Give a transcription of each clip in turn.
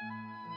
うん。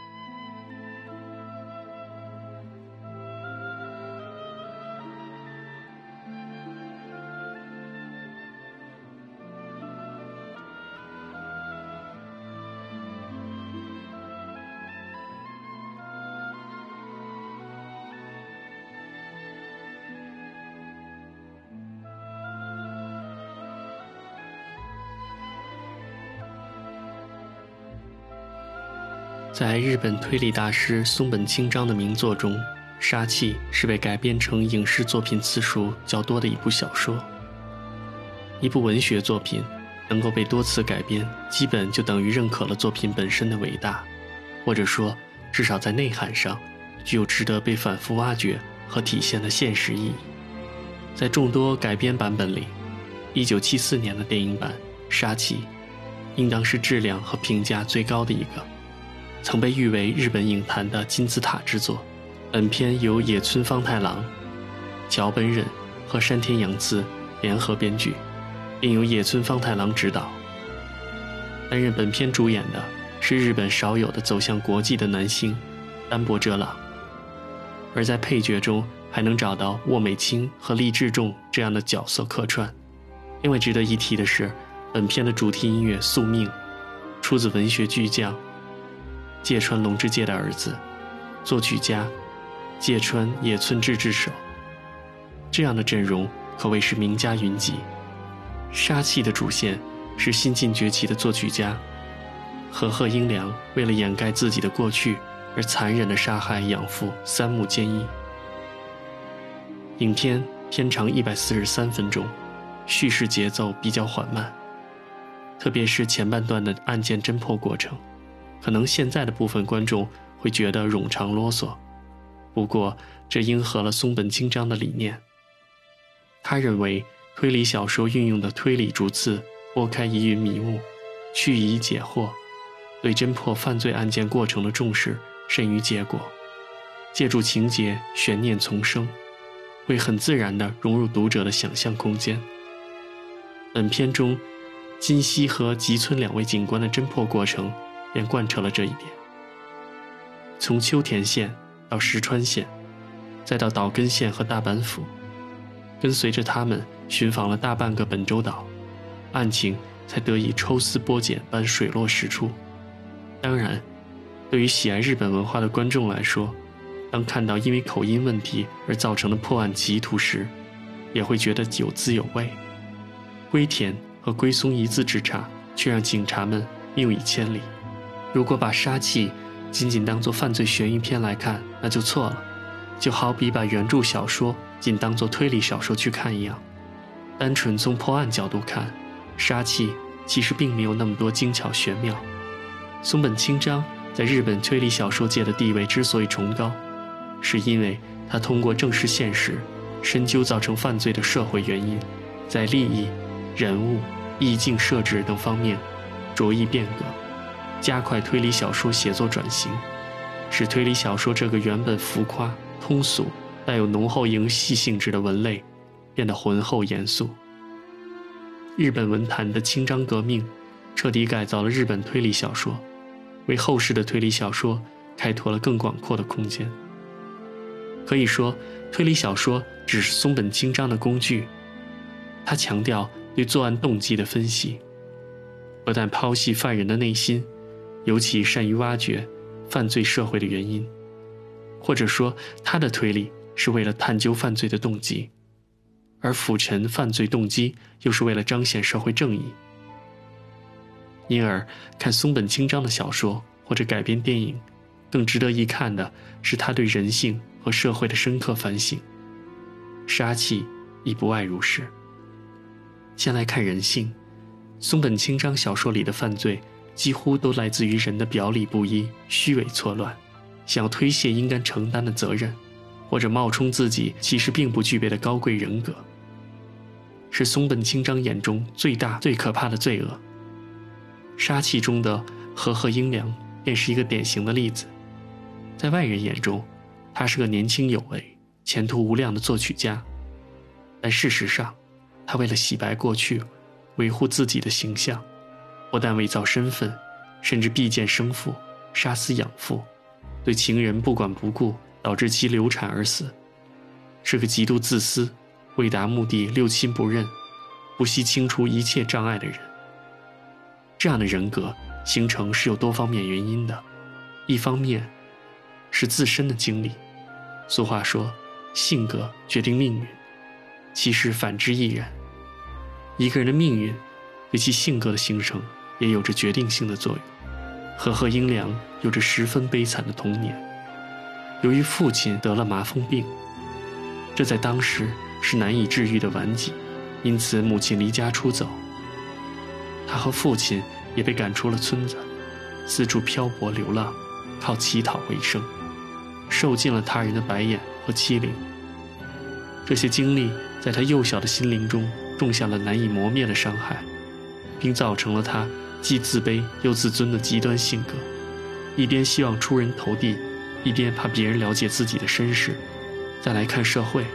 在日本推理大师松本清张的名作中，《杀气》是被改编成影视作品次数较多的一部小说。一部文学作品能够被多次改编，基本就等于认可了作品本身的伟大，或者说，至少在内涵上，具有值得被反复挖掘和体现的现实意义。在众多改编版本里，1974年的电影版《杀气》，应当是质量和评价最高的一个。曾被誉为日本影坛的金字塔之作。本片由野村芳太郎、桥本忍和山田洋次联合编剧，并由野村芳太郎执导。担任本片主演的是日本少有的走向国际的男星丹波哲朗。而在配角中还能找到渥美清和励志重这样的角色客串。另外值得一提的是，本片的主题音乐《宿命》出自文学巨匠。芥川龙之介的儿子，作曲家芥川野村智之手，这样的阵容可谓是名家云集。杀气的主线是新晋崛起的作曲家和贺英良为了掩盖自己的过去而残忍地杀害养父三木坚一。影片片长一百四十三分钟，叙事节奏比较缓慢，特别是前半段的案件侦破过程。可能现在的部分观众会觉得冗长啰嗦，不过这应和了松本清张的理念。他认为推理小说运用的推理逐次拨开疑云迷雾，去疑解惑，对侦破犯罪案件过程的重视甚于结果，借助情节悬念丛生，会很自然地融入读者的想象空间。本片中，金熙和吉村两位警官的侦破过程。便贯彻了这一点。从秋田县到石川县，再到岛根县和大阪府，跟随着他们寻访了大半个本州岛，案情才得以抽丝剥茧般水落石出。当然，对于喜爱日本文化的观众来说，当看到因为口音问题而造成的破案歧途时，也会觉得有滋有味。龟田和龟松一字之差，却让警察们谬以千里。如果把杀气仅仅当做犯罪悬疑片来看，那就错了。就好比把原著小说仅当做推理小说去看一样。单纯从破案角度看，杀气其实并没有那么多精巧玄妙。松本清张在日本推理小说界的地位之所以崇高，是因为他通过正视现实、深究造成犯罪的社会原因，在利益、人物、意境设置等方面着意变革。加快推理小说写作转型，使推理小说这个原本浮夸、通俗、带有浓厚营戏性质的文类，变得浑厚严肃。日本文坛的清章革命，彻底改造了日本推理小说，为后世的推理小说开拓了更广阔的空间。可以说，推理小说只是松本清张的工具，他强调对作案动机的分析，不但剖析犯人的内心。尤其善于挖掘犯罪社会的原因，或者说他的推理是为了探究犯罪的动机，而抚陈犯罪动机又是为了彰显社会正义。因而，看松本清张的小说或者改编电影，更值得一看的是他对人性和社会的深刻反省。杀气亦不外如是。先来看人性，松本清张小说里的犯罪。几乎都来自于人的表里不一、虚伪错乱，想要推卸应该承担的责任，或者冒充自己其实并不具备的高贵人格，是松本清张眼中最大、最可怕的罪恶。杀气中的和贺英良便是一个典型的例子，在外人眼中，他是个年轻有为、前途无量的作曲家，但事实上，他为了洗白过去，维护自己的形象。不但伪造身份，甚至避见生父，杀死养父，对情人不管不顾，导致其流产而死，是个极度自私、为达目的六亲不认、不惜清除一切障碍的人。这样的人格形成是有多方面原因的，一方面是自身的经历。俗话说，性格决定命运，其实反之亦然。一个人的命运，对其性格的形成也有着决定性的作用。和贺英良有着十分悲惨的童年，由于父亲得了麻风病，这在当时是难以治愈的顽疾，因此母亲离家出走。他和父亲也被赶出了村子，四处漂泊流浪，靠乞讨为生，受尽了他人的白眼和欺凌。这些经历在他幼小的心灵中种下了难以磨灭的伤害，并造成了他。既自卑又自尊的极端性格，一边希望出人头地，一边怕别人了解自己的身世。再来看社会，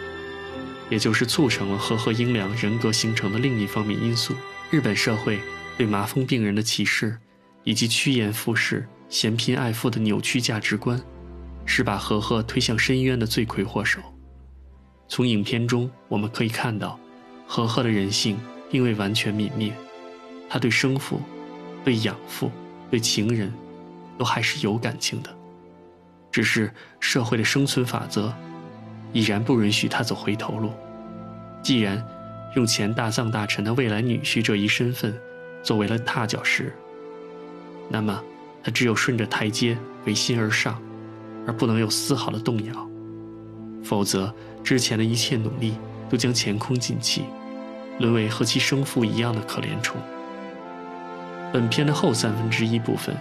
也就是促成了赫赫英良人格形成的另一方面因素——日本社会对麻风病人的歧视，以及趋炎附势、嫌贫爱富的扭曲价值观，是把赫赫推向深渊的罪魁祸首。从影片中我们可以看到，赫赫的人性并未完全泯灭，他对生父。对养父、对情人，都还是有感情的，只是社会的生存法则，已然不允许他走回头路。既然用前大藏大臣的未来女婿这一身份作为了踏脚石，那么他只有顺着台阶违心而上，而不能有丝毫的动摇，否则之前的一切努力都将前功尽弃，沦为和其生父一样的可怜虫。本片的后三分之一部分，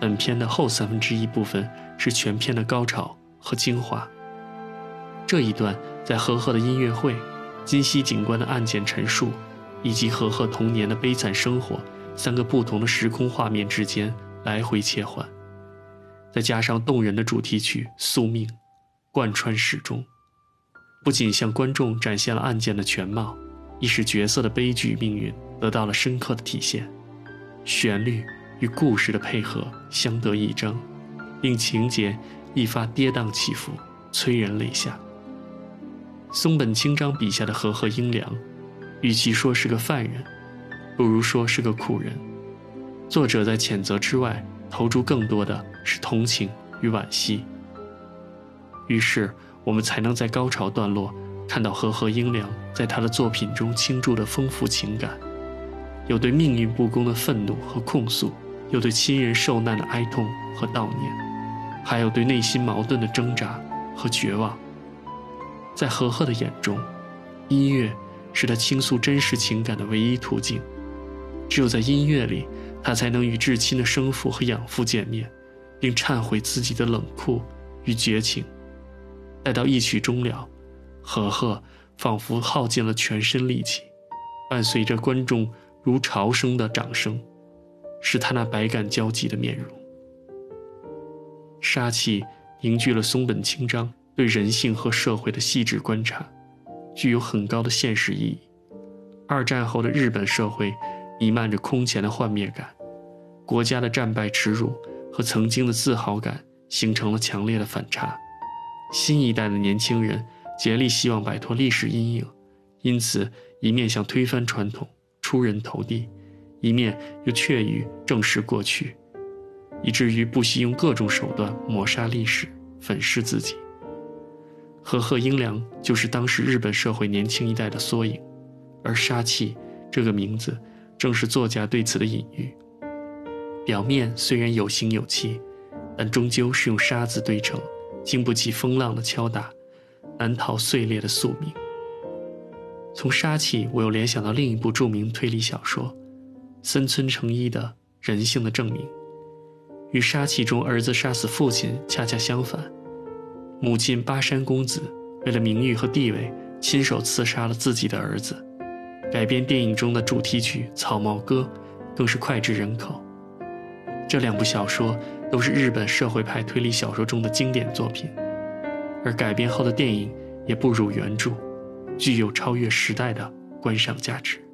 本片的后三分之一部分是全片的高潮和精华。这一段在和贺的音乐会、金溪警官的案件陈述，以及和贺童年的悲惨生活三个不同的时空画面之间来回切换，再加上动人的主题曲《宿命》，贯穿始终，不仅向观众展现了案件的全貌，亦是角色的悲剧命运。得到了深刻的体现，旋律与故事的配合相得益彰，令情节一发跌宕起伏，催人泪下。松本清张笔下的和贺英良，与其说是个犯人，不如说是个苦人。作者在谴责之外，投注更多的是同情与惋惜。于是，我们才能在高潮段落看到和贺英良在他的作品中倾注的丰富情感。有对命运不公的愤怒和控诉，有对亲人受难的哀痛和悼念，还有对内心矛盾的挣扎和绝望。在何贺的眼中，音乐是他倾诉真实情感的唯一途径。只有在音乐里，他才能与至亲的生父和养父见面，并忏悔自己的冷酷与绝情。待到一曲终了，何贺仿佛耗尽了全身力气，伴随着观众。如潮声的掌声，是他那百感交集的面容。杀气凝聚了松本清张对人性和社会的细致观察，具有很高的现实意义。二战后的日本社会弥漫着空前的幻灭感，国家的战败耻辱和曾经的自豪感形成了强烈的反差。新一代的年轻人竭力希望摆脱历史阴影，因此一面想推翻传统。出人头地，一面又怯于正视过去，以至于不惜用各种手段抹杀历史、粉饰自己。和贺英良就是当时日本社会年轻一代的缩影，而“杀气”这个名字正是作家对此的隐喻。表面虽然有形有气，但终究是用沙子堆成，经不起风浪的敲打，难逃碎裂的宿命。从杀气，我又联想到另一部著名推理小说《森村诚一的人性的证明》，与杀气中儿子杀死父亲恰恰相反。母亲八山公子为了名誉和地位，亲手刺杀了自己的儿子。改编电影中的主题曲《草帽歌》，更是脍炙人口。这两部小说都是日本社会派推理小说中的经典作品，而改编后的电影也不如原著。具有超越时代的观赏价值。